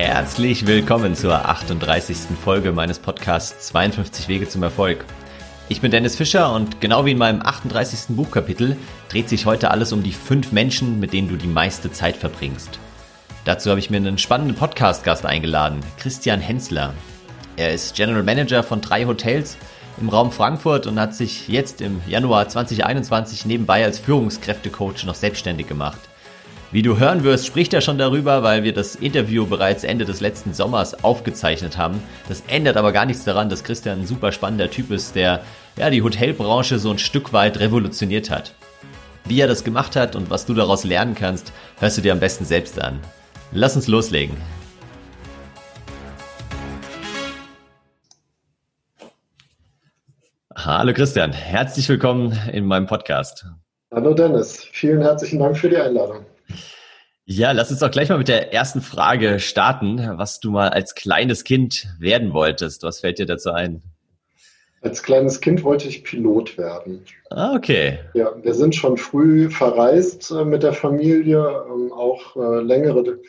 Herzlich willkommen zur 38. Folge meines Podcasts 52 Wege zum Erfolg. Ich bin Dennis Fischer und genau wie in meinem 38. Buchkapitel dreht sich heute alles um die fünf Menschen, mit denen du die meiste Zeit verbringst. Dazu habe ich mir einen spannenden Podcast-Gast eingeladen, Christian Hensler. Er ist General Manager von drei Hotels im Raum Frankfurt und hat sich jetzt im Januar 2021 nebenbei als Führungskräftecoach noch selbstständig gemacht. Wie du hören wirst, spricht er schon darüber, weil wir das Interview bereits Ende des letzten Sommers aufgezeichnet haben. Das ändert aber gar nichts daran, dass Christian ein super spannender Typ ist, der ja die Hotelbranche so ein Stück weit revolutioniert hat. Wie er das gemacht hat und was du daraus lernen kannst, hörst du dir am besten selbst an. Lass uns loslegen. Hallo Christian, herzlich willkommen in meinem Podcast. Hallo Dennis, vielen herzlichen Dank für die Einladung. Ja, lass uns doch gleich mal mit der ersten Frage starten, was du mal als kleines Kind werden wolltest. Was fällt dir dazu ein? Als kleines Kind wollte ich Pilot werden. Ah, okay. Ja, wir sind schon früh verreist äh, mit der Familie, ähm, auch äh, längere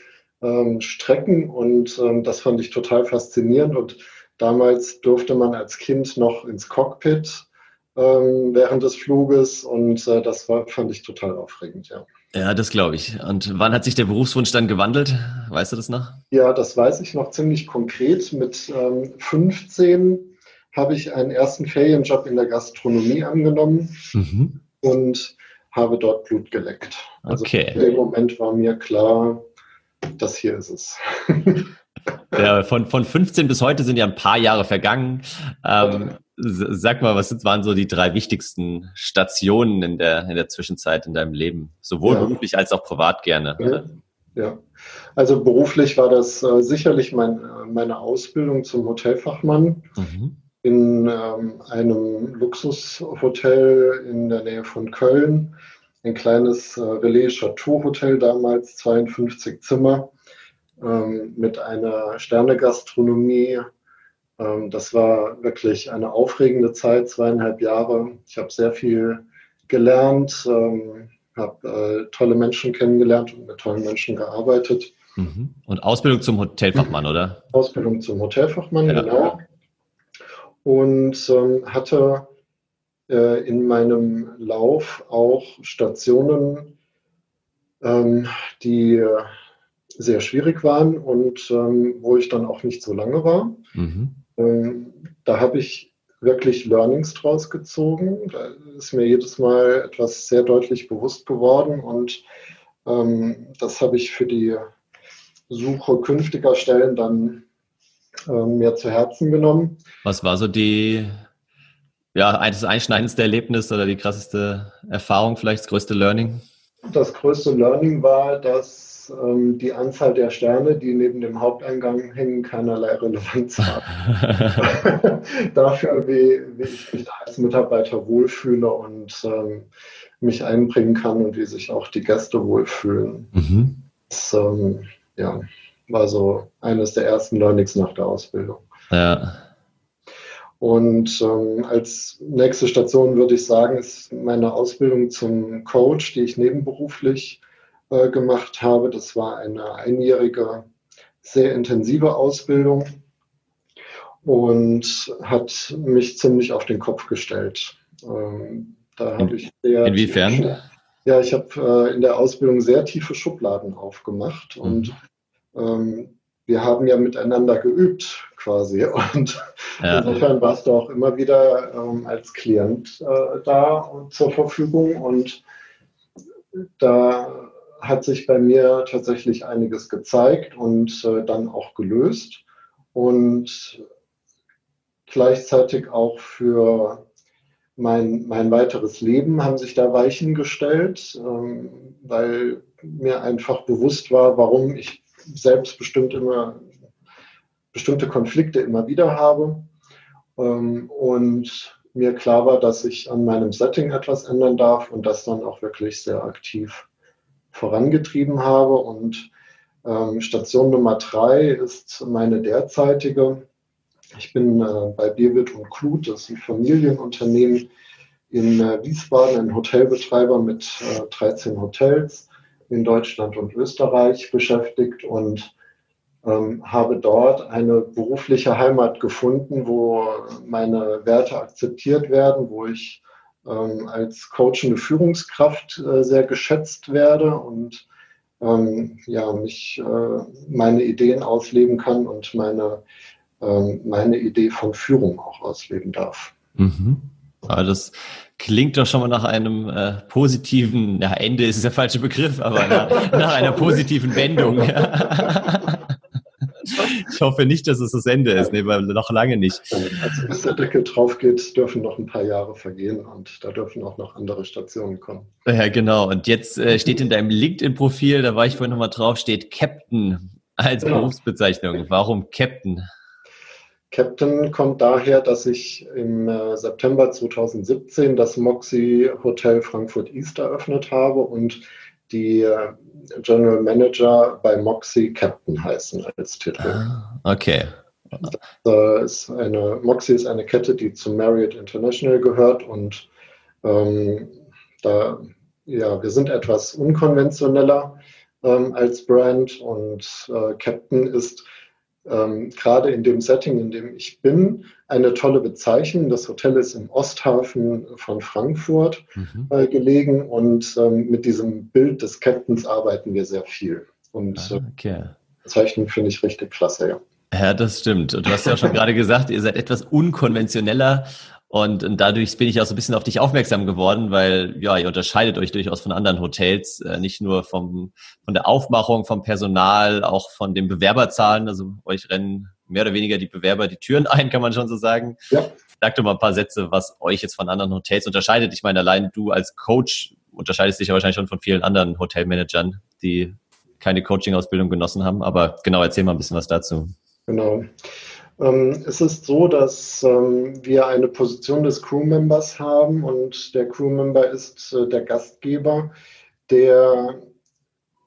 ähm, Strecken und ähm, das fand ich total faszinierend. Und damals durfte man als Kind noch ins Cockpit ähm, während des Fluges und äh, das war, fand ich total aufregend, ja. Ja, das glaube ich. Und wann hat sich der Berufswunsch dann gewandelt? Weißt du das noch? Ja, das weiß ich noch ziemlich konkret. Mit ähm, 15 habe ich einen ersten Ferienjob in der Gastronomie angenommen mhm. und habe dort Blut geleckt. Also okay. in dem Moment war mir klar, das hier ist es. ja, von, von 15 bis heute sind ja ein paar Jahre vergangen. Ähm, Sag mal, was waren so die drei wichtigsten Stationen in der, in der Zwischenzeit in deinem Leben? Sowohl ja. beruflich als auch privat gerne. Ja. ja. Also beruflich war das äh, sicherlich mein, äh, meine Ausbildung zum Hotelfachmann mhm. in ähm, einem Luxushotel in der Nähe von Köln. Ein kleines äh, Relais Chateau Hotel damals, 52 Zimmer, ähm, mit einer Sternegastronomie ähm, das war wirklich eine aufregende Zeit, zweieinhalb Jahre. Ich habe sehr viel gelernt, ähm, habe äh, tolle Menschen kennengelernt und mit tollen Menschen gearbeitet. Mhm. Und Ausbildung zum Hotelfachmann, oder? Ausbildung zum Hotelfachmann, ja. genau. Und ähm, hatte äh, in meinem Lauf auch Stationen, ähm, die sehr schwierig waren und ähm, wo ich dann auch nicht so lange war. Mhm. Ähm, da habe ich wirklich Learnings draus gezogen. Da ist mir jedes Mal etwas sehr deutlich bewusst geworden und ähm, das habe ich für die Suche künftiger Stellen dann ähm, mir zu Herzen genommen. Was war so die, ja, das einschneidendste Erlebnis oder die krasseste Erfahrung, vielleicht das größte Learning? Das größte Learning war, dass ähm, die Anzahl der Sterne, die neben dem Haupteingang hängen, keinerlei Relevanz hat. Dafür, wie, wie, ich mich als Mitarbeiter wohlfühle und ähm, mich einbringen kann und wie sich auch die Gäste wohlfühlen. Mhm. Das ähm, ja, war so eines der ersten Learnings nach der Ausbildung. Ja. Und ähm, als nächste Station würde ich sagen, ist meine Ausbildung zum Coach, die ich nebenberuflich äh, gemacht habe. Das war eine einjährige, sehr intensive Ausbildung und hat mich ziemlich auf den Kopf gestellt. Ähm, da habe ich sehr Inwiefern? Tiefe, ja, ich habe äh, in der Ausbildung sehr tiefe Schubladen aufgemacht mhm. und ähm, wir haben ja miteinander geübt quasi. Und ja. insofern warst du auch immer wieder ähm, als Klient äh, da zur Verfügung. Und da hat sich bei mir tatsächlich einiges gezeigt und äh, dann auch gelöst. Und gleichzeitig auch für mein, mein weiteres Leben haben sich da Weichen gestellt, ähm, weil mir einfach bewusst war, warum ich selbst bestimmt immer bestimmte Konflikte immer wieder habe. Ähm, und mir klar war, dass ich an meinem Setting etwas ändern darf und das dann auch wirklich sehr aktiv vorangetrieben habe. Und ähm, Station Nummer drei ist meine derzeitige. Ich bin äh, bei Birwit und Klut, das ist ein Familienunternehmen in äh, Wiesbaden, ein Hotelbetreiber mit äh, 13 Hotels in Deutschland und Österreich beschäftigt. Und ähm, habe dort eine berufliche Heimat gefunden, wo meine Werte akzeptiert werden, wo ich ähm, als coachende Führungskraft äh, sehr geschätzt werde und ähm, ja, mich äh, meine Ideen ausleben kann und meine, ähm, meine Idee von Führung auch ausleben darf. Mhm. Aber das klingt doch schon mal nach einem äh, positiven, ja, Ende ist der falsche Begriff, aber nach, nach einer positiven Wendung. ich hoffe nicht, dass es das Ende ist, nee, weil noch lange nicht. Also bis der Deckel drauf geht, dürfen noch ein paar Jahre vergehen und da dürfen auch noch andere Stationen kommen. Ja, genau. Und jetzt äh, steht in deinem LinkedIn-Profil, da war ich vorhin nochmal drauf, steht Captain als genau. Berufsbezeichnung. Warum Captain? Captain kommt daher, dass ich im äh, September 2017 das Moxie Hotel Frankfurt East eröffnet habe und die äh, General Manager bei Moxie Captain heißen als Titel. Ah, okay. Ist eine, Moxie ist eine Kette, die zu Marriott International gehört und ähm, da, ja, wir sind etwas unkonventioneller ähm, als Brand und äh, Captain ist ähm, gerade in dem Setting, in dem ich bin, eine tolle Bezeichnung. Das Hotel ist im Osthafen von Frankfurt mhm. äh, gelegen und ähm, mit diesem Bild des Captains arbeiten wir sehr viel. Und ah, äh, okay. Bezeichnung finde ich richtig klasse, ja. Ja, das stimmt. Und du hast ja auch schon gerade gesagt, ihr seid etwas unkonventioneller und, und dadurch bin ich auch so ein bisschen auf dich aufmerksam geworden, weil ja, ihr unterscheidet euch durchaus von anderen Hotels, äh, nicht nur vom, von der Aufmachung, vom Personal, auch von den Bewerberzahlen. Also euch rennen mehr oder weniger die Bewerber die Türen ein, kann man schon so sagen. Ja. Sag doch mal ein paar Sätze, was euch jetzt von anderen Hotels unterscheidet. Ich meine, allein du als Coach unterscheidest dich ja wahrscheinlich schon von vielen anderen Hotelmanagern, die keine Coaching-Ausbildung genossen haben. Aber genau, erzähl mal ein bisschen was dazu. Genau. Ähm, es ist so, dass ähm, wir eine Position des Crewmembers haben und der Crewmember ist äh, der Gastgeber, der,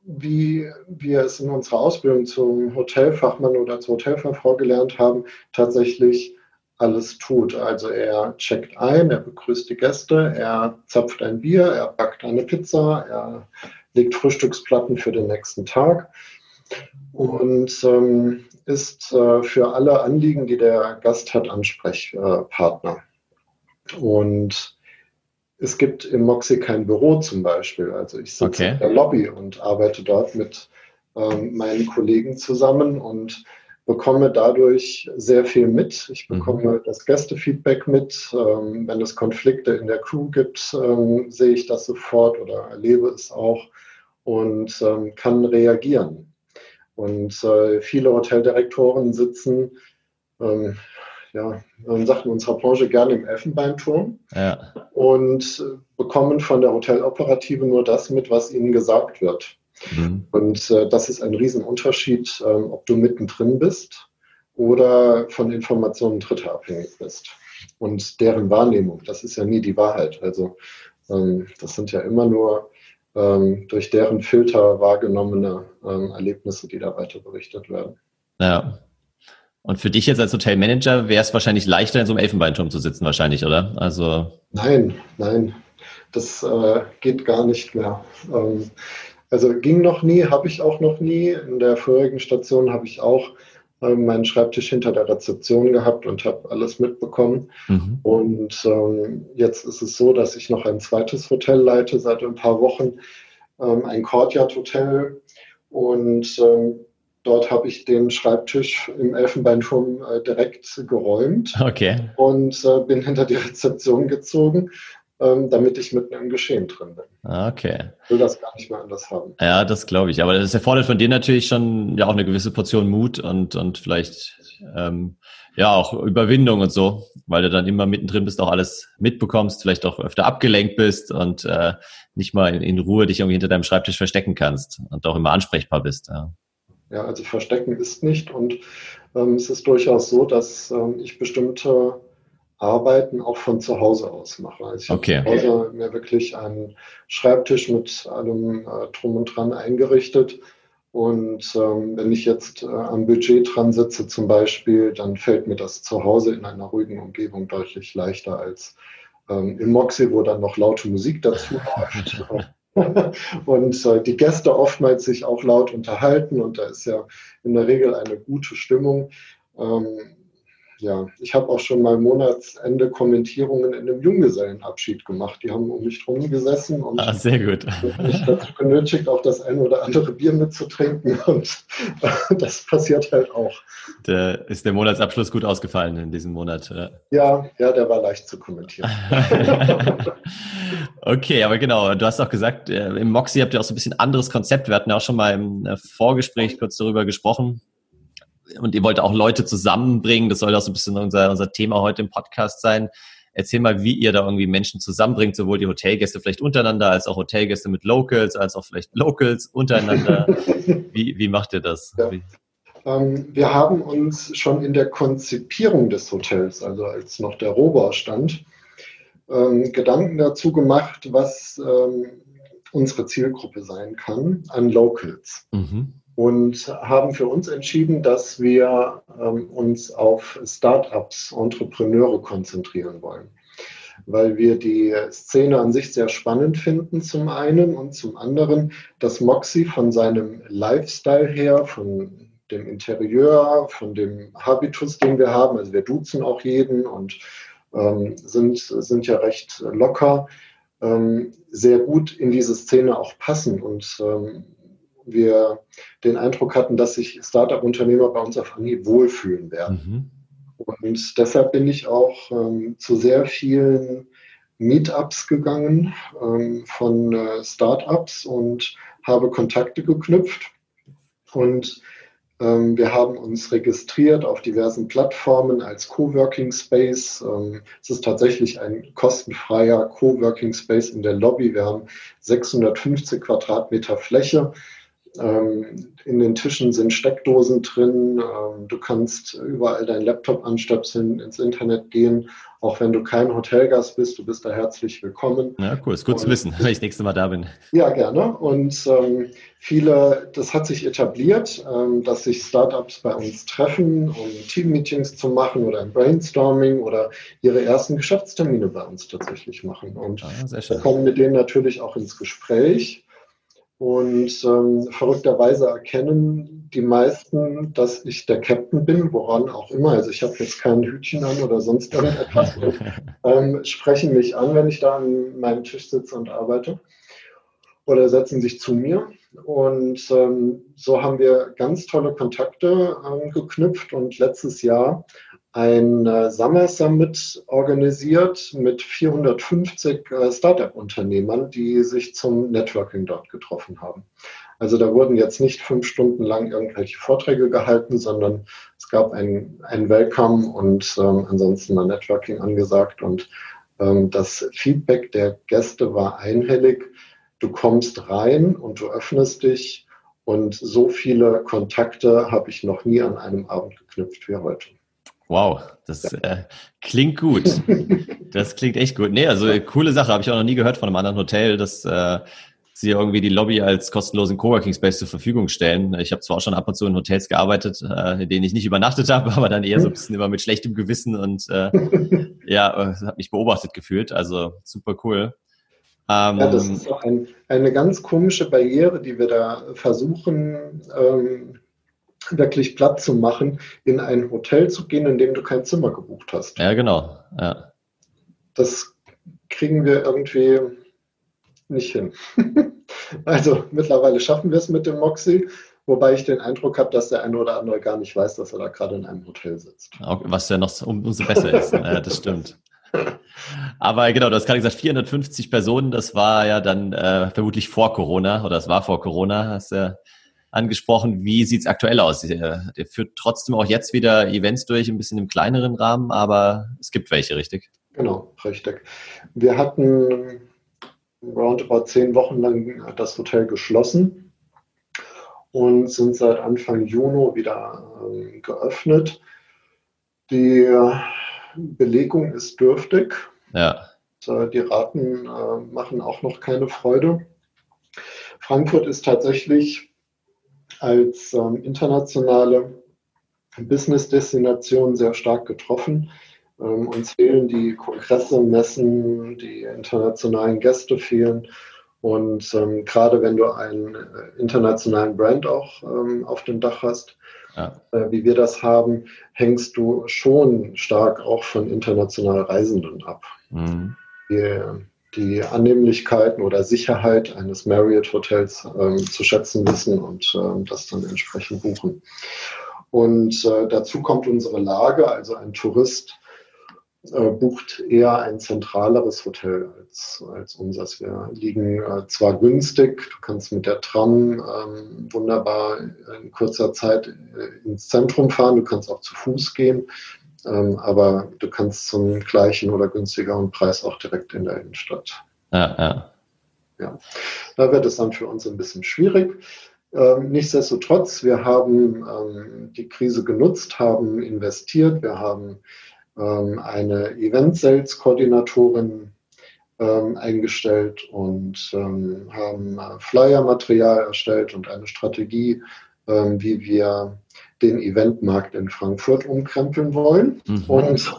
wie wir es in unserer Ausbildung zum Hotelfachmann oder zur Hotelfachfrau gelernt haben, tatsächlich alles tut. Also er checkt ein, er begrüßt die Gäste, er zapft ein Bier, er backt eine Pizza, er legt Frühstücksplatten für den nächsten Tag. Und ähm, ist äh, für alle Anliegen, die der Gast hat, Ansprechpartner. Und es gibt im Moxie kein Büro zum Beispiel. Also ich sitze okay. in der Lobby und arbeite dort mit ähm, meinen Kollegen zusammen und bekomme dadurch sehr viel mit. Ich bekomme mhm. das Gästefeedback mit. Ähm, wenn es Konflikte in der Crew gibt, ähm, sehe ich das sofort oder erlebe es auch und kann reagieren. Und äh, viele Hoteldirektoren sitzen, ähm, ja, man sagt in unserer Branche gerne im Elfenbeinturm ja. und bekommen von der Hoteloperative nur das mit, was ihnen gesagt wird. Mhm. Und äh, das ist ein Riesenunterschied, ähm, ob du mittendrin bist oder von Informationen Dritter abhängig bist. Und deren Wahrnehmung, das ist ja nie die Wahrheit. Also ähm, das sind ja immer nur ähm, durch deren Filter wahrgenommene ähm, Erlebnisse, die da weiter berichtet werden. Ja. Und für dich jetzt als Hotelmanager wäre es wahrscheinlich leichter, in so einem Elfenbeinturm zu sitzen, wahrscheinlich, oder? Also nein, nein, das äh, geht gar nicht mehr. Ähm, also ging noch nie, habe ich auch noch nie. In der vorherigen Station habe ich auch meinen Schreibtisch hinter der Rezeption gehabt und habe alles mitbekommen. Mhm. Und ähm, jetzt ist es so, dass ich noch ein zweites Hotel leite seit ein paar Wochen, ähm, ein Courtyard Hotel. Und ähm, dort habe ich den Schreibtisch im Elfenbeinturm äh, direkt geräumt okay. und äh, bin hinter die Rezeption gezogen damit ich mitten im Geschehen drin bin. Okay. Ich will das gar nicht mehr anders haben. Ja, das glaube ich. Aber das erfordert von dir natürlich schon ja auch eine gewisse Portion Mut und, und vielleicht ähm, ja auch Überwindung und so, weil du dann immer mittendrin bist, auch alles mitbekommst, vielleicht auch öfter abgelenkt bist und äh, nicht mal in, in Ruhe dich irgendwie hinter deinem Schreibtisch verstecken kannst und auch immer ansprechbar bist. Ja. Ja, also verstecken ist nicht und ähm, es ist durchaus so, dass ähm, ich bestimmte Arbeiten auch von zu Hause aus mache. Also ich okay. habe zu Hause mir wirklich einen Schreibtisch mit allem äh, drum und dran eingerichtet. Und ähm, wenn ich jetzt äh, am Budget dran sitze zum Beispiel, dann fällt mir das zu Hause in einer ruhigen Umgebung deutlich leichter als ähm, im Moxie, wo dann noch laute Musik dazu läuft. und äh, die Gäste oftmals sich auch laut unterhalten und da ist ja in der Regel eine gute Stimmung. Ähm, ja, ich habe auch schon mal Monatsende Kommentierungen in einem Junggesellenabschied gemacht. Die haben um mich drum gesessen und ah, sehr gut. mich dazu genötigt, auch das eine oder andere Bier mitzutrinken. Und das passiert halt auch. Der, ist der Monatsabschluss gut ausgefallen in diesem Monat? Ja, ja, ja der war leicht zu kommentieren. okay, aber genau, du hast auch gesagt, äh, im Moxie habt ihr auch so ein bisschen anderes Konzept. Wir hatten ja auch schon mal im äh, Vorgespräch kurz darüber gesprochen und ihr wollt auch Leute zusammenbringen. Das soll auch so ein bisschen unser, unser Thema heute im Podcast sein. Erzähl mal, wie ihr da irgendwie Menschen zusammenbringt, sowohl die Hotelgäste vielleicht untereinander, als auch Hotelgäste mit Locals, als auch vielleicht Locals untereinander. wie, wie macht ihr das? Ja. Ähm, wir haben uns schon in der Konzipierung des Hotels, also als noch der Rohbau stand, ähm, Gedanken dazu gemacht, was ähm, unsere Zielgruppe sein kann an Locals. Mhm und haben für uns entschieden, dass wir ähm, uns auf Startups, Entrepreneure konzentrieren wollen, weil wir die Szene an sich sehr spannend finden zum einen. Und zum anderen, dass Moxie von seinem Lifestyle her, von dem Interieur, von dem Habitus, den wir haben, also wir duzen auch jeden und ähm, sind, sind ja recht locker, ähm, sehr gut in diese Szene auch passen. Und ähm, wir den Eindruck hatten, dass sich Startup-Unternehmer bei uns auf Anhieb wohlfühlen werden. Mhm. Und deshalb bin ich auch ähm, zu sehr vielen Meetups gegangen ähm, von äh, Startups und habe Kontakte geknüpft. Und ähm, wir haben uns registriert auf diversen Plattformen als Coworking Space. Ähm, es ist tatsächlich ein kostenfreier Coworking Space in der Lobby. Wir haben 650 Quadratmeter Fläche in den Tischen sind Steckdosen drin. Ähm, du kannst überall deinen Laptop anstöpseln, ins Internet gehen. Auch wenn du kein Hotelgast bist, du bist da herzlich willkommen. Ja, cool. Ist gut zu wissen, wenn ich das nächste Mal da bin. Ja, gerne. Und ähm, viele, das hat sich etabliert, ähm, dass sich Startups bei uns treffen, um Teammeetings zu machen oder ein Brainstorming oder ihre ersten Geschäftstermine bei uns tatsächlich machen. Und ah, wir kommen mit denen natürlich auch ins Gespräch. Und ähm, verrückterweise erkennen die meisten, dass ich der Captain bin, woran auch immer. Also ich habe jetzt kein Hütchen an oder sonst irgendetwas. und, ähm, sprechen mich an, wenn ich da an meinem Tisch sitze und arbeite. Oder setzen sich zu mir. Und ähm, so haben wir ganz tolle Kontakte ähm, geknüpft. Und letztes Jahr ein äh, Summer Summit organisiert mit 450 äh, Startup-Unternehmern, die sich zum Networking dort getroffen haben. Also da wurden jetzt nicht fünf Stunden lang irgendwelche Vorträge gehalten, sondern es gab ein, ein Welcome und ähm, ansonsten ein Networking angesagt. Und ähm, das Feedback der Gäste war einhellig. Du kommst rein und du öffnest dich. Und so viele Kontakte habe ich noch nie an einem Abend geknüpft wie heute. Wow, das äh, klingt gut. Das klingt echt gut. Nee, also coole Sache, habe ich auch noch nie gehört von einem anderen Hotel, dass äh, sie irgendwie die Lobby als kostenlosen Coworking Space zur Verfügung stellen. Ich habe zwar auch schon ab und zu in Hotels gearbeitet, äh, in denen ich nicht übernachtet habe, aber dann eher so ein bisschen immer mit schlechtem Gewissen und äh, ja, äh, habe mich beobachtet gefühlt. Also super cool. Ähm, ja, das ist auch ein, eine ganz komische Barriere, die wir da versuchen ähm, wirklich Platz zu machen, in ein Hotel zu gehen, in dem du kein Zimmer gebucht hast. Ja, genau. Ja. Das kriegen wir irgendwie nicht hin. also mittlerweile schaffen wir es mit dem Moxie, wobei ich den Eindruck habe, dass der eine oder andere gar nicht weiß, dass er da gerade in einem Hotel sitzt. Was ja noch umso besser ist. ja, das stimmt. Aber genau, du hast gerade gesagt, 450 Personen, das war ja dann äh, vermutlich vor Corona oder es war vor Corona, hast ja angesprochen. Wie sieht es aktuell aus? Der, der, führt trotzdem auch jetzt wieder Events durch, ein bisschen im kleineren Rahmen, aber es gibt welche, richtig? Genau, richtig. Wir hatten roundabout zehn Wochen lang das Hotel geschlossen und sind seit Anfang Juni wieder äh, geöffnet. Die Belegung ist dürftig. Ja. Die Raten äh, machen auch noch keine Freude. Frankfurt ist tatsächlich als ähm, internationale Business-Destination sehr stark getroffen. Ähm, uns fehlen die Kongresse, Messen, die internationalen Gäste fehlen. Und ähm, gerade wenn du einen äh, internationalen Brand auch ähm, auf dem Dach hast, ja. äh, wie wir das haben, hängst du schon stark auch von internationalen Reisenden ab. Mhm. Die, die Annehmlichkeiten oder Sicherheit eines Marriott-Hotels ähm, zu schätzen wissen und ähm, das dann entsprechend buchen. Und äh, dazu kommt unsere Lage, also ein Tourist äh, bucht eher ein zentraleres Hotel als, als unseres. Wir liegen äh, zwar günstig, du kannst mit der Tram ähm, wunderbar in kurzer Zeit äh, ins Zentrum fahren, du kannst auch zu Fuß gehen, aber du kannst zum gleichen oder günstigeren Preis auch direkt in der Innenstadt. Ja, ja. ja. Da wird es dann für uns ein bisschen schwierig. Ähm, nichtsdestotrotz, wir haben ähm, die Krise genutzt, haben investiert, wir haben ähm, eine Event-Sales-Koordinatorin ähm, eingestellt und ähm, haben äh, Flyer-Material erstellt und eine Strategie, ähm, wie wir den Eventmarkt in Frankfurt umkrempeln wollen. Mhm. Und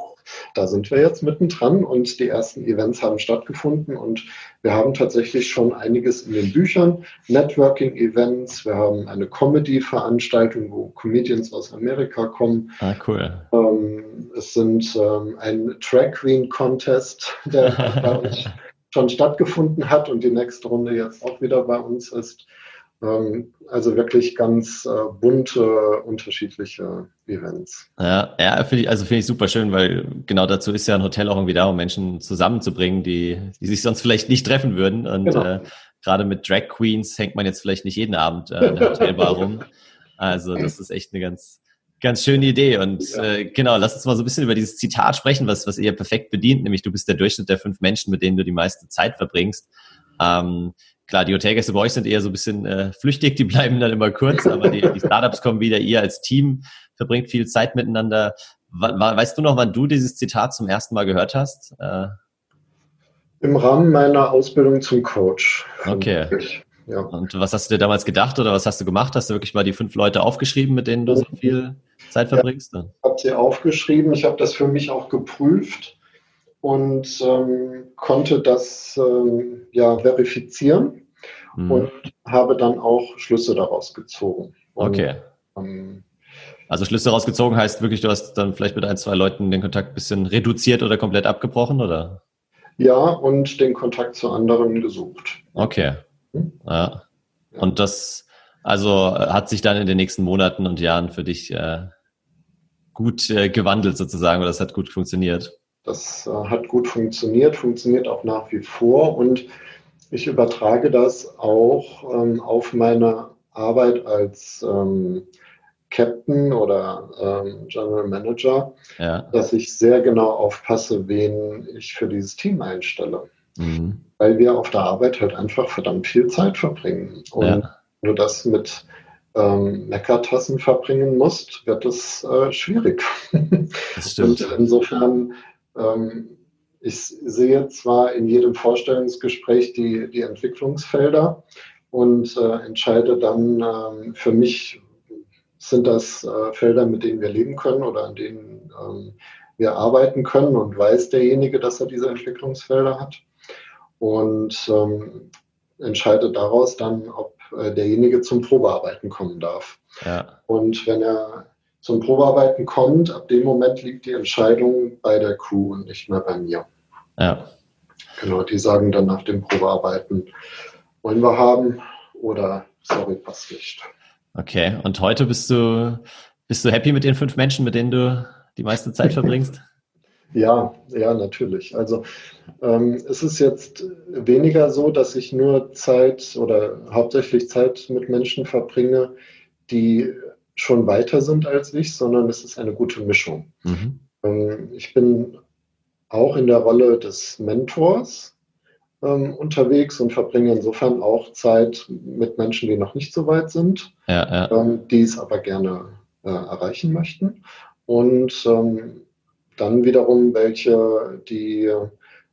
da sind wir jetzt mittendran und die ersten Events haben stattgefunden und wir haben tatsächlich schon einiges in den Büchern, Networking-Events, wir haben eine Comedy-Veranstaltung, wo Comedians aus Amerika kommen. Ah, cool. Ähm, es sind ähm, ein Track Queen Contest, der bei uns schon stattgefunden hat und die nächste Runde jetzt auch wieder bei uns ist. Ähm, also wirklich ganz äh, bunte, unterschiedliche Events. Ja, ja finde ich, also finde ich super schön, weil genau dazu ist ja ein Hotel auch irgendwie da, um Menschen zusammenzubringen, die, die sich sonst vielleicht nicht treffen würden. Und genau. äh, gerade mit Drag Queens hängt man jetzt vielleicht nicht jeden Abend äh, in der Hotelbar rum. Also das ist echt eine ganz, ganz schöne Idee. Und ja. äh, genau, lass uns mal so ein bisschen über dieses Zitat sprechen, was, was ihr perfekt bedient, nämlich du bist der Durchschnitt der fünf Menschen, mit denen du die meiste Zeit verbringst. Ähm, klar, die Hotelgäste bei euch sind eher so ein bisschen äh, flüchtig, die bleiben dann immer kurz, aber die, die Startups kommen wieder, ihr als Team verbringt viel Zeit miteinander. weißt du noch, wann du dieses Zitat zum ersten Mal gehört hast? Äh, Im Rahmen meiner Ausbildung zum Coach. Okay. Ja. Und was hast du dir damals gedacht oder was hast du gemacht? Hast du wirklich mal die fünf Leute aufgeschrieben, mit denen du so viel Zeit verbringst? Ja, ich habe sie aufgeschrieben. Ich habe das für mich auch geprüft und ähm, konnte das ähm, ja verifizieren mhm. und habe dann auch Schlüsse daraus gezogen. Und, okay. Ähm, also Schlüsse daraus gezogen heißt wirklich, du hast dann vielleicht mit ein, zwei Leuten den Kontakt ein bisschen reduziert oder komplett abgebrochen, oder? Ja, und den Kontakt zu anderen gesucht. Okay. Mhm. Ja. ja. Und das, also hat sich dann in den nächsten Monaten und Jahren für dich äh, gut äh, gewandelt sozusagen, oder das hat gut funktioniert? Das äh, hat gut funktioniert, funktioniert auch nach wie vor und ich übertrage das auch ähm, auf meine Arbeit als ähm, Captain oder ähm, General Manager, ja. dass ich sehr genau aufpasse, wen ich für dieses Team einstelle. Mhm. Weil wir auf der Arbeit halt einfach verdammt viel Zeit verbringen. Und ja. wenn du das mit ähm, Meckertassen verbringen musst, wird es äh, schwierig. Das stimmt. Und insofern ähm, ich sehe zwar in jedem Vorstellungsgespräch die, die Entwicklungsfelder und äh, entscheide dann ähm, für mich, sind das äh, Felder, mit denen wir leben können oder an denen ähm, wir arbeiten können und weiß derjenige, dass er diese Entwicklungsfelder hat und ähm, entscheide daraus dann, ob äh, derjenige zum Probearbeiten kommen darf. Ja. Und wenn er zum Probearbeiten kommt, ab dem Moment liegt die Entscheidung bei der Crew und nicht mehr bei mir. Ja. Genau, die sagen dann nach dem Probearbeiten, wollen wir haben oder sorry, passt nicht. Okay, und heute bist du, bist du happy mit den fünf Menschen, mit denen du die meiste Zeit verbringst? Ja, ja, natürlich. Also ähm, es ist jetzt weniger so, dass ich nur Zeit oder hauptsächlich Zeit mit Menschen verbringe, die schon weiter sind als ich, sondern es ist eine gute Mischung. Mhm. Ähm, ich bin auch in der Rolle des Mentors ähm, unterwegs und verbringe insofern auch Zeit mit Menschen, die noch nicht so weit sind, ja, ja. Ähm, die es aber gerne äh, erreichen möchten. Und ähm, dann wiederum welche, die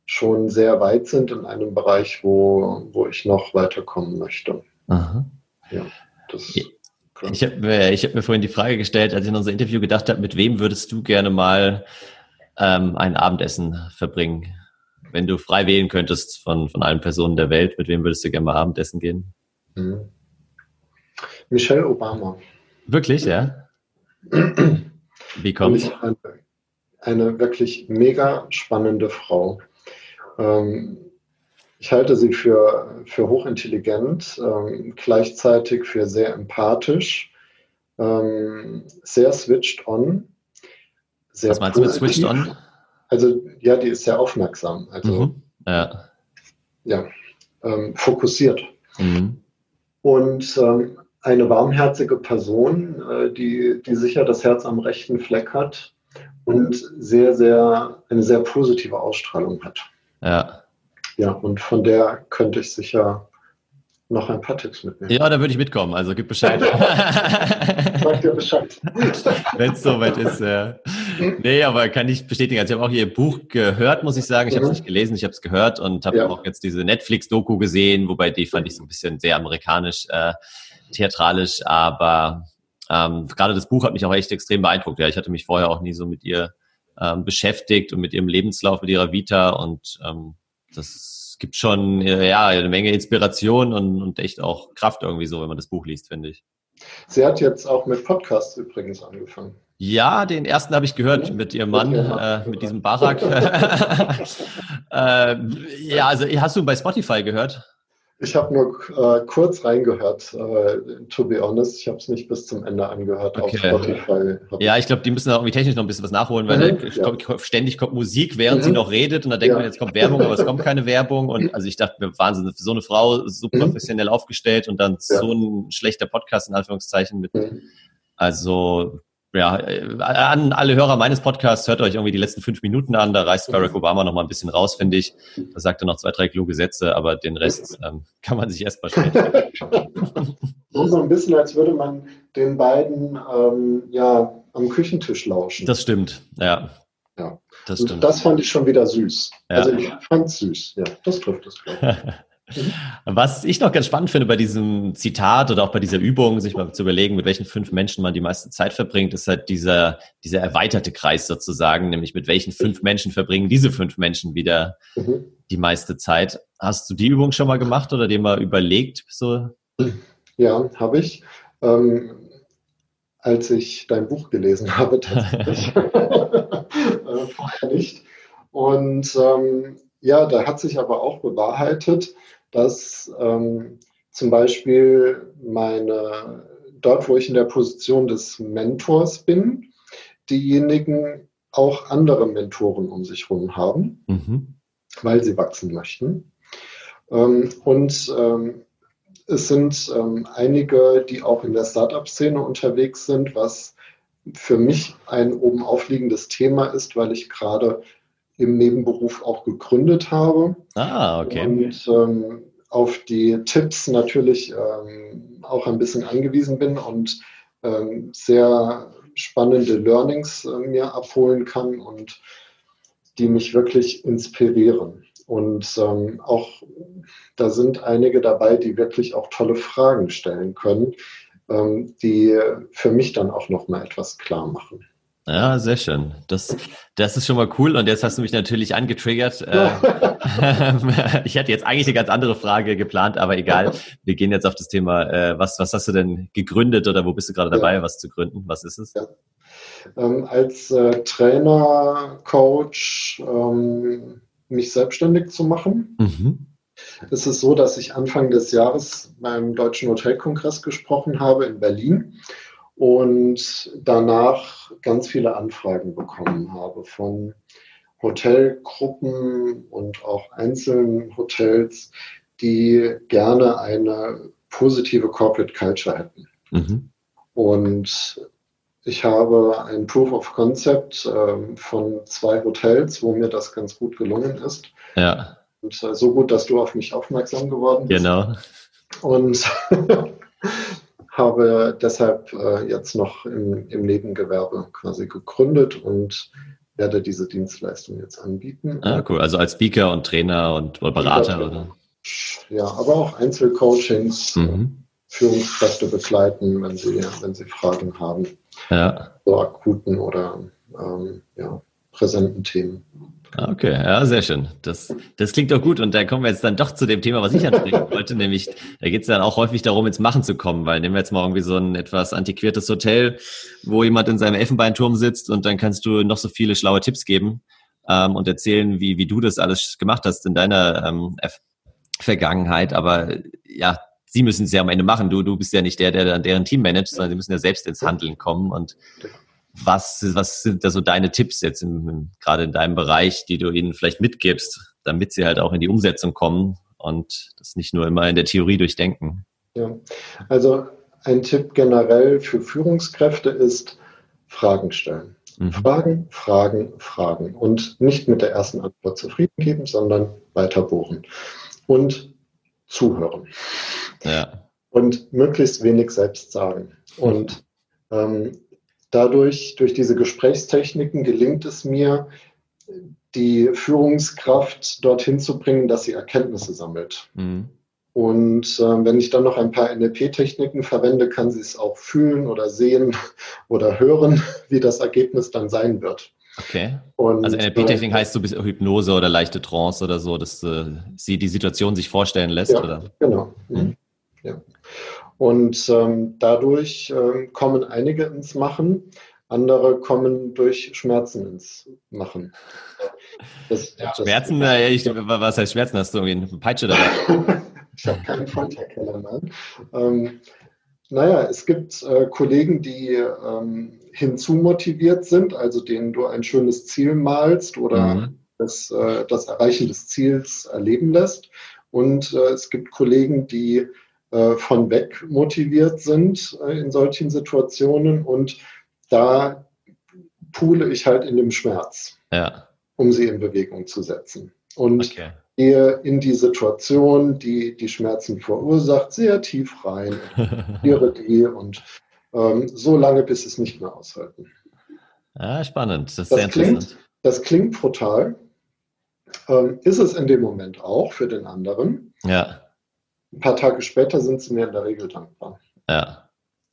schon sehr weit sind in einem Bereich, wo, wo ich noch weiterkommen möchte. Aha. Ja, das ich habe mir, ich hab mir vorhin die Frage gestellt, als ich in unser Interview gedacht habe, mit wem würdest du gerne mal ähm, ein Abendessen verbringen? wenn du frei wählen könntest von, von allen Personen der Welt, mit wem würdest du gerne mal Abendessen gehen? Mhm. Michelle Obama. Wirklich, ja? Wie kommt eine, eine wirklich mega spannende Frau. Ähm, ich halte sie für, für hochintelligent, ähm, gleichzeitig für sehr empathisch, ähm, sehr switched on. Sehr Was meinst positiv. du mit switched on? Also, ja, die ist sehr aufmerksam. Also, mhm. ja, ja ähm, fokussiert. Mhm. Und ähm, eine warmherzige Person, äh, die, die sicher das Herz am rechten Fleck hat und sehr, sehr, eine sehr positive Ausstrahlung hat. Ja. Ja, und von der könnte ich sicher noch ein paar Tipps mitnehmen. Ja, da würde ich mitkommen, also gib Bescheid. Sag dir Bescheid. Wenn es soweit ist, ja. Nee, aber kann ich bestätigen. Also ich habe auch ihr Buch gehört, muss ich sagen. Ich habe es mhm. nicht gelesen, ich habe es gehört und habe ja. auch jetzt diese Netflix-Doku gesehen, wobei die fand ich so ein bisschen sehr amerikanisch, äh, theatralisch, aber ähm, gerade das Buch hat mich auch echt extrem beeindruckt. Ja, ich hatte mich vorher auch nie so mit ihr ähm, beschäftigt und mit ihrem Lebenslauf, mit ihrer Vita und ähm, das gibt schon äh, ja eine Menge Inspiration und, und echt auch Kraft irgendwie so, wenn man das Buch liest, finde ich. Sie hat jetzt auch mit Podcasts übrigens angefangen. Ja, den ersten habe ich gehört ja, mit ihrem Mann, mit, äh, mit diesem Barak. äh, ja, also hast du bei Spotify gehört? Ich habe nur äh, kurz reingehört, äh, to be honest. Ich habe es nicht bis zum Ende angehört okay. auf Spotify. Ja, ich glaube, die müssen da irgendwie technisch noch ein bisschen was nachholen, weil mhm, ja. kommt, ständig kommt Musik, während mhm. sie noch redet und da denkt ja. man, jetzt kommt Werbung, aber es kommt keine Werbung. Und also ich dachte, Wahnsinn, so eine Frau super mhm. professionell aufgestellt und dann ja. so ein schlechter Podcast in Anführungszeichen mit. Mhm. Also ja, äh, an alle Hörer meines Podcasts, hört euch irgendwie die letzten fünf Minuten an, da reißt Barack Obama noch mal ein bisschen raus, finde ich. Da sagt er noch zwei, drei kluge Sätze, aber den Rest ähm, kann man sich erst mal stellen. so ein bisschen, als würde man den beiden ähm, ja am Küchentisch lauschen. Das stimmt, ja. Ja, das, stimmt. das fand ich schon wieder süß. Ja. Also ich fand es süß, ja, das trifft es, glaube ich. Mhm. Was ich noch ganz spannend finde bei diesem Zitat oder auch bei dieser Übung, sich mal zu überlegen, mit welchen fünf Menschen man die meiste Zeit verbringt, ist halt dieser, dieser erweiterte Kreis sozusagen, nämlich mit welchen fünf Menschen verbringen diese fünf Menschen wieder mhm. die meiste Zeit. Hast du die Übung schon mal gemacht oder dir mal überlegt? So? Ja, habe ich. Ähm, als ich dein Buch gelesen habe, tatsächlich. äh, vorher nicht. Und ähm, ja, da hat sich aber auch bewahrheitet, dass ähm, zum Beispiel meine, dort, wo ich in der Position des Mentors bin, diejenigen auch andere Mentoren um sich herum haben, mhm. weil sie wachsen möchten. Ähm, und ähm, es sind ähm, einige, die auch in der Startup-Szene unterwegs sind, was für mich ein oben aufliegendes Thema ist, weil ich gerade im Nebenberuf auch gegründet habe. Ah, okay. Und ähm, auf die Tipps natürlich ähm, auch ein bisschen angewiesen bin und ähm, sehr spannende Learnings äh, mir abholen kann und die mich wirklich inspirieren. Und ähm, auch da sind einige dabei, die wirklich auch tolle Fragen stellen können, ähm, die für mich dann auch nochmal etwas klar machen. Ja, sehr schön. Das, das ist schon mal cool. Und jetzt hast du mich natürlich angetriggert. Äh, ich hatte jetzt eigentlich eine ganz andere Frage geplant, aber egal. Wir gehen jetzt auf das Thema. Äh, was, was hast du denn gegründet oder wo bist du gerade dabei, ja. was zu gründen? Was ist es? Ja. Ähm, als äh, Trainer, Coach, ähm, mich selbstständig zu machen. Mhm. Es ist so, dass ich Anfang des Jahres beim Deutschen Hotelkongress gesprochen habe in Berlin und danach ganz viele Anfragen bekommen habe von Hotelgruppen und auch einzelnen Hotels, die gerne eine positive Corporate Culture hätten. Mhm. Und ich habe ein Proof of Concept äh, von zwei Hotels, wo mir das ganz gut gelungen ist. Ja. Und äh, so gut, dass du auf mich aufmerksam geworden bist. Genau. Und habe deshalb äh, jetzt noch im, im Nebengewerbe quasi gegründet und werde diese Dienstleistung jetzt anbieten. Ah, cool. Also als Speaker und Trainer und oder Berater, oder? Ja, aber auch Einzelcoachings, mhm. Führungskräfte begleiten, wenn sie, wenn sie Fragen haben. Ja. So akuten oder ähm, ja, präsenten Themen. Ah, okay, ja, sehr schön. Das, das klingt doch gut. Und da kommen wir jetzt dann doch zu dem Thema, was ich ansprechen wollte, nämlich, da geht es dann auch häufig darum, ins Machen zu kommen, weil nehmen wir jetzt mal irgendwie so ein etwas antiquiertes Hotel, wo jemand in seinem Elfenbeinturm sitzt und dann kannst du noch so viele schlaue Tipps geben ähm, und erzählen, wie, wie du das alles gemacht hast in deiner ähm, Vergangenheit. Aber ja, sie müssen es ja am Ende machen. Du, du bist ja nicht der, der dann deren Team managt, sondern sie müssen ja selbst ins Handeln kommen und was, was sind da so deine Tipps jetzt im, gerade in deinem Bereich, die du ihnen vielleicht mitgibst, damit sie halt auch in die Umsetzung kommen und das nicht nur immer in der Theorie durchdenken? Ja, also ein Tipp generell für Führungskräfte ist Fragen stellen. Mhm. Fragen, Fragen, Fragen und nicht mit der ersten Antwort zufrieden geben, sondern weiter bohren und zuhören. Ja. Und möglichst wenig selbst sagen. Und ähm, Dadurch, durch diese Gesprächstechniken gelingt es mir, die Führungskraft dorthin zu bringen, dass sie Erkenntnisse sammelt. Mhm. Und äh, wenn ich dann noch ein paar NLP-Techniken verwende, kann sie es auch fühlen oder sehen oder hören, wie das Ergebnis dann sein wird. Okay. Und, also NLP-Technik äh, heißt so ein bisschen Hypnose oder leichte Trance oder so, dass äh, sie die Situation sich vorstellen lässt, ja, oder? Genau. Mhm. Ja. Und ähm, dadurch äh, kommen einige ins Machen, andere kommen durch Schmerzen ins Machen. Das, ja, Schmerzen, das, äh, ich, was heißt Schmerzen? Hast du irgendwie eine Peitsche dabei? ich habe keinen Folterkeller mehr. Ähm, naja, es gibt äh, Kollegen, die ähm, hinzumotiviert sind, also denen du ein schönes Ziel malst oder mhm. das, äh, das Erreichen des Ziels erleben lässt. Und äh, es gibt Kollegen, die von weg motiviert sind äh, in solchen Situationen und da pule ich halt in dem Schmerz, ja. um sie in Bewegung zu setzen. Und okay. gehe in die Situation, die die Schmerzen verursacht, sehr tief rein, und die und ähm, so lange, bis es nicht mehr aushalten. Ja, spannend. Das ist das sehr klingt. Das klingt brutal. Ähm, ist es in dem Moment auch für den anderen. Ja. Ein paar Tage später sind sie mir in der Regel dankbar. Ja.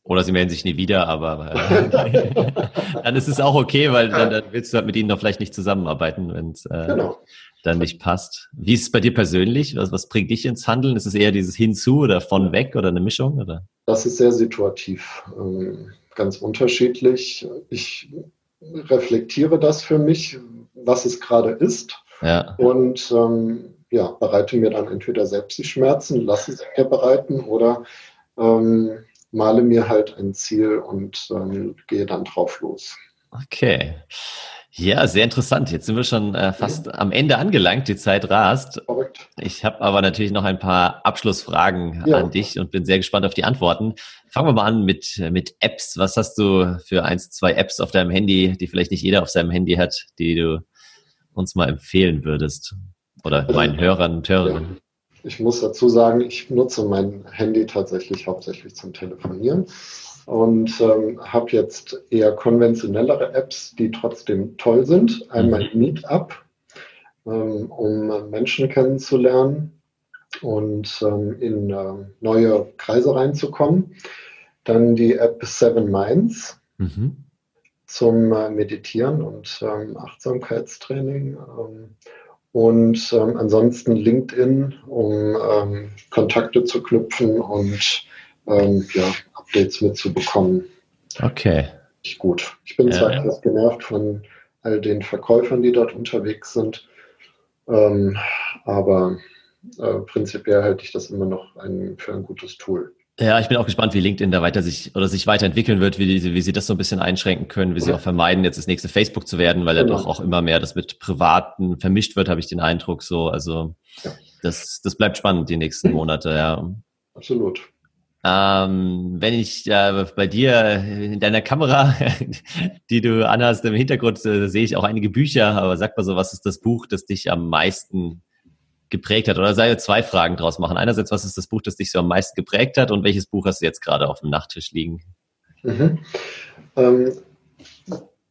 Oder sie melden sich nie wieder, aber äh, dann ist es auch okay, weil dann, dann, willst du halt mit ihnen doch vielleicht nicht zusammenarbeiten, wenn es äh, genau. dann nicht passt. Wie ist es bei dir persönlich? Was, was bringt dich ins Handeln? Ist es eher dieses Hinzu oder von weg oder eine Mischung? Oder? Das ist sehr situativ, ähm, ganz unterschiedlich. Ich reflektiere das für mich, was es gerade ist. Ja. Und ähm, ja, bereite mir dann entweder selbst die Schmerzen, lasse sie mir bereiten oder ähm, male mir halt ein Ziel und ähm, gehe dann drauf los. Okay. Ja, sehr interessant. Jetzt sind wir schon äh, fast ja. am Ende angelangt. Die Zeit rast. Verrückt. Ich habe aber natürlich noch ein paar Abschlussfragen ja. an dich und bin sehr gespannt auf die Antworten. Fangen wir mal an mit, mit Apps. Was hast du für eins, zwei Apps auf deinem Handy, die vielleicht nicht jeder auf seinem Handy hat, die du uns mal empfehlen würdest? Oder also, meinen Hörern und Hörerinnen? Ja. Ich muss dazu sagen, ich nutze mein Handy tatsächlich hauptsächlich zum Telefonieren und ähm, habe jetzt eher konventionellere Apps, die trotzdem toll sind. Einmal mhm. Meetup, ähm, um Menschen kennenzulernen und ähm, in äh, neue Kreise reinzukommen. Dann die App Seven Minds mhm. zum äh, Meditieren und ähm, Achtsamkeitstraining. Und ähm, ansonsten LinkedIn, um ähm, Kontakte zu knüpfen und ähm, ja, Updates mitzubekommen. Okay. Ich gut. Ich bin ja. zwar etwas genervt von all den Verkäufern, die dort unterwegs sind, ähm, aber äh, prinzipiell halte ich das immer noch ein, für ein gutes Tool. Ja, ich bin auch gespannt, wie LinkedIn da weiter sich oder sich weiterentwickeln wird, wie, die, wie sie das so ein bisschen einschränken können, wie sie auch vermeiden, jetzt das nächste Facebook zu werden, weil genau. ja doch auch immer mehr das mit Privaten vermischt wird, habe ich den Eindruck so. Also ja. das, das bleibt spannend die nächsten Monate, ja. Absolut. Ähm, wenn ich äh, bei dir in deiner Kamera, die du anhast im Hintergrund, äh, sehe ich auch einige Bücher, aber sag mal so, was ist das Buch, das dich am meisten geprägt hat? Oder sei zwei Fragen draus machen. Einerseits, was ist das Buch, das dich so am meisten geprägt hat und welches Buch hast du jetzt gerade auf dem Nachttisch liegen? Mhm. Ähm,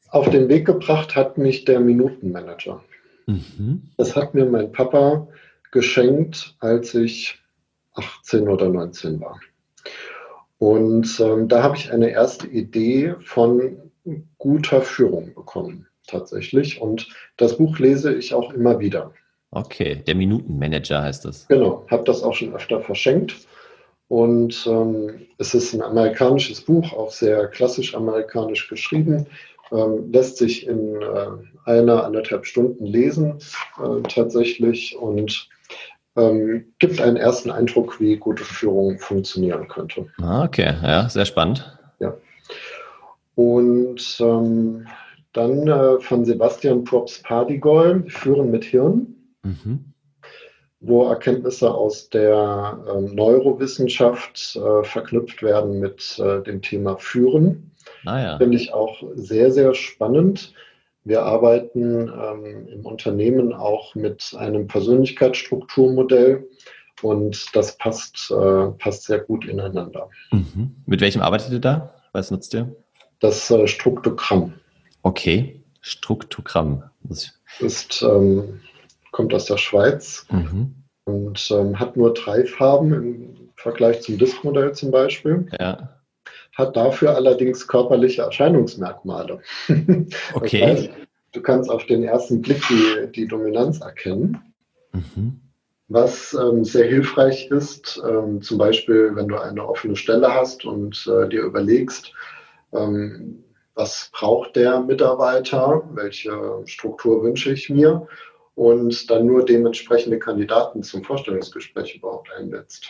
auf den Weg gebracht hat mich der Minutenmanager. Mhm. Das hat mir mein Papa geschenkt, als ich 18 oder 19 war. Und ähm, da habe ich eine erste Idee von guter Führung bekommen. tatsächlich. Und das Buch lese ich auch immer wieder. Okay, der Minutenmanager heißt das. Genau, habe das auch schon öfter verschenkt. Und ähm, es ist ein amerikanisches Buch, auch sehr klassisch amerikanisch geschrieben, ähm, lässt sich in äh, einer, anderthalb Stunden lesen äh, tatsächlich und ähm, gibt einen ersten Eindruck, wie gute Führung funktionieren könnte. Ah, okay, ja, sehr spannend. Ja. Und ähm, dann äh, von Sebastian Props Pardigol, Führen mit Hirn. Mhm wo Erkenntnisse aus der ähm, Neurowissenschaft äh, verknüpft werden mit äh, dem Thema Führen. Ah, ja. Finde ich auch sehr, sehr spannend. Wir arbeiten ähm, im Unternehmen auch mit einem Persönlichkeitsstrukturmodell und das passt, äh, passt sehr gut ineinander. Mhm. Mit welchem arbeitet ihr da? Was nutzt ihr? Das äh, Struktogramm. Okay, Struktogramm. Ist ähm, kommt aus der Schweiz mhm. und ähm, hat nur drei Farben im Vergleich zum Diskmodell zum Beispiel. Ja. Hat dafür allerdings körperliche Erscheinungsmerkmale. Okay. Das heißt, du kannst auf den ersten Blick die, die Dominanz erkennen. Mhm. Was ähm, sehr hilfreich ist, ähm, zum Beispiel, wenn du eine offene Stelle hast und äh, dir überlegst, ähm, was braucht der Mitarbeiter, welche Struktur wünsche ich mir und dann nur dementsprechende Kandidaten zum Vorstellungsgespräch überhaupt einsetzt.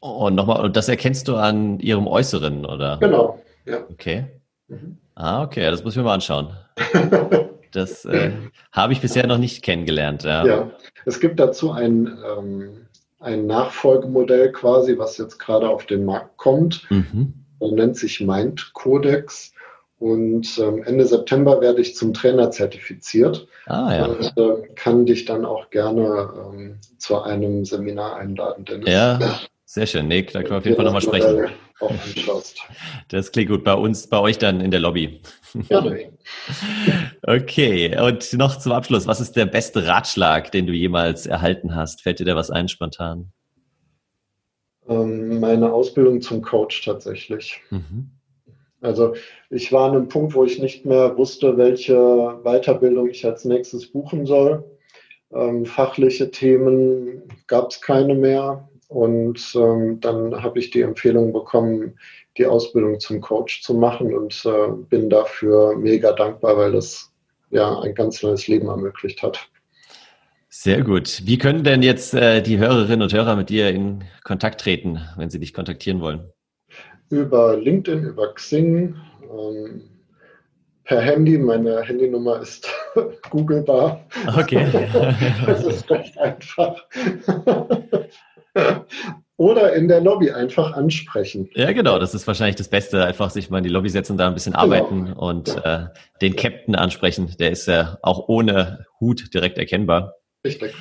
Oh, nochmal, und das erkennst du an ihrem Äußeren, oder? Genau, ja. Okay. Mhm. Ah, okay, das muss ich mir mal anschauen. das äh, habe ich bisher noch nicht kennengelernt. Ja, ja. es gibt dazu ein, ähm, ein Nachfolgemodell quasi, was jetzt gerade auf den Markt kommt. Mhm. Nennt sich Mind Codex. Und ähm, Ende September werde ich zum Trainer zertifiziert ah, ja. und äh, kann dich dann auch gerne ähm, zu einem Seminar einladen. Dennis. Ja, sehr schön. Nee, da können wir auf jeden Fall nochmal sprechen. Das klingt gut. Bei uns, bei euch dann in der Lobby. Ja, okay, und noch zum Abschluss. Was ist der beste Ratschlag, den du jemals erhalten hast? Fällt dir da was ein spontan? Ähm, meine Ausbildung zum Coach tatsächlich. Mhm. Also ich war an einem Punkt, wo ich nicht mehr wusste, welche Weiterbildung ich als nächstes buchen soll. Ähm, fachliche Themen gab es keine mehr. Und ähm, dann habe ich die Empfehlung bekommen, die Ausbildung zum Coach zu machen und äh, bin dafür mega dankbar, weil das ja ein ganz neues Leben ermöglicht hat. Sehr gut. Wie können denn jetzt äh, die Hörerinnen und Hörer mit dir in Kontakt treten, wenn sie dich kontaktieren wollen? Über LinkedIn, über Xing, ähm, per Handy. Meine Handynummer ist googlebar. Okay. das ist recht einfach. Oder in der Lobby einfach ansprechen. Ja, genau. Das ist wahrscheinlich das Beste. Einfach sich mal in die Lobby setzen und da ein bisschen genau. arbeiten und ja. äh, den Captain ansprechen. Der ist ja auch ohne Hut direkt erkennbar. Richtig.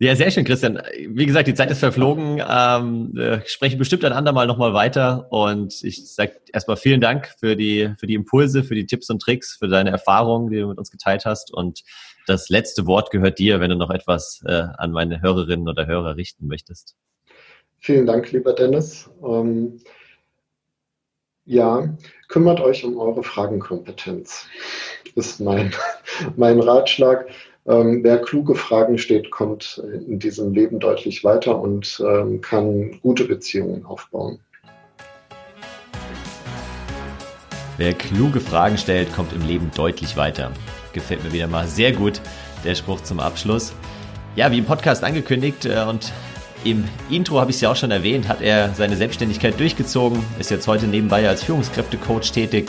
Ja, sehr schön, Christian. Wie gesagt, die Zeit ist verflogen. Ähm, äh, spreche bestimmt ein andermal nochmal weiter. Und ich sage erstmal vielen Dank für die, für die Impulse, für die Tipps und Tricks, für deine Erfahrungen, die du mit uns geteilt hast. Und das letzte Wort gehört dir, wenn du noch etwas äh, an meine Hörerinnen oder Hörer richten möchtest. Vielen Dank, lieber Dennis. Ähm, ja, kümmert euch um eure Fragenkompetenz, ist mein, mein Ratschlag. Ähm, wer kluge Fragen steht, kommt in diesem Leben deutlich weiter und ähm, kann gute Beziehungen aufbauen. Wer kluge Fragen stellt, kommt im Leben deutlich weiter. Gefällt mir wieder mal sehr gut, der Spruch zum Abschluss. Ja, wie im Podcast angekündigt äh, und im Intro habe ich es ja auch schon erwähnt, hat er seine Selbstständigkeit durchgezogen, ist jetzt heute nebenbei als Führungskräftecoach tätig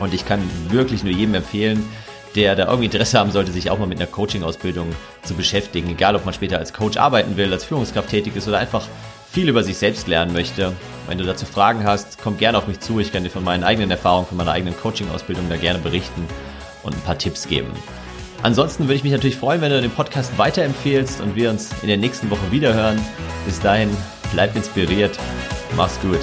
und ich kann wirklich nur jedem empfehlen, der da irgendwie Interesse haben sollte, sich auch mal mit einer Coaching-Ausbildung zu beschäftigen. Egal, ob man später als Coach arbeiten will, als Führungskraft tätig ist oder einfach viel über sich selbst lernen möchte. Wenn du dazu Fragen hast, komm gerne auf mich zu. Ich kann dir von meinen eigenen Erfahrungen, von meiner eigenen Coaching-Ausbildung da gerne berichten und ein paar Tipps geben. Ansonsten würde ich mich natürlich freuen, wenn du den Podcast weiterempfehlst und wir uns in der nächsten Woche wiederhören. Bis dahin, bleib inspiriert. Mach's gut.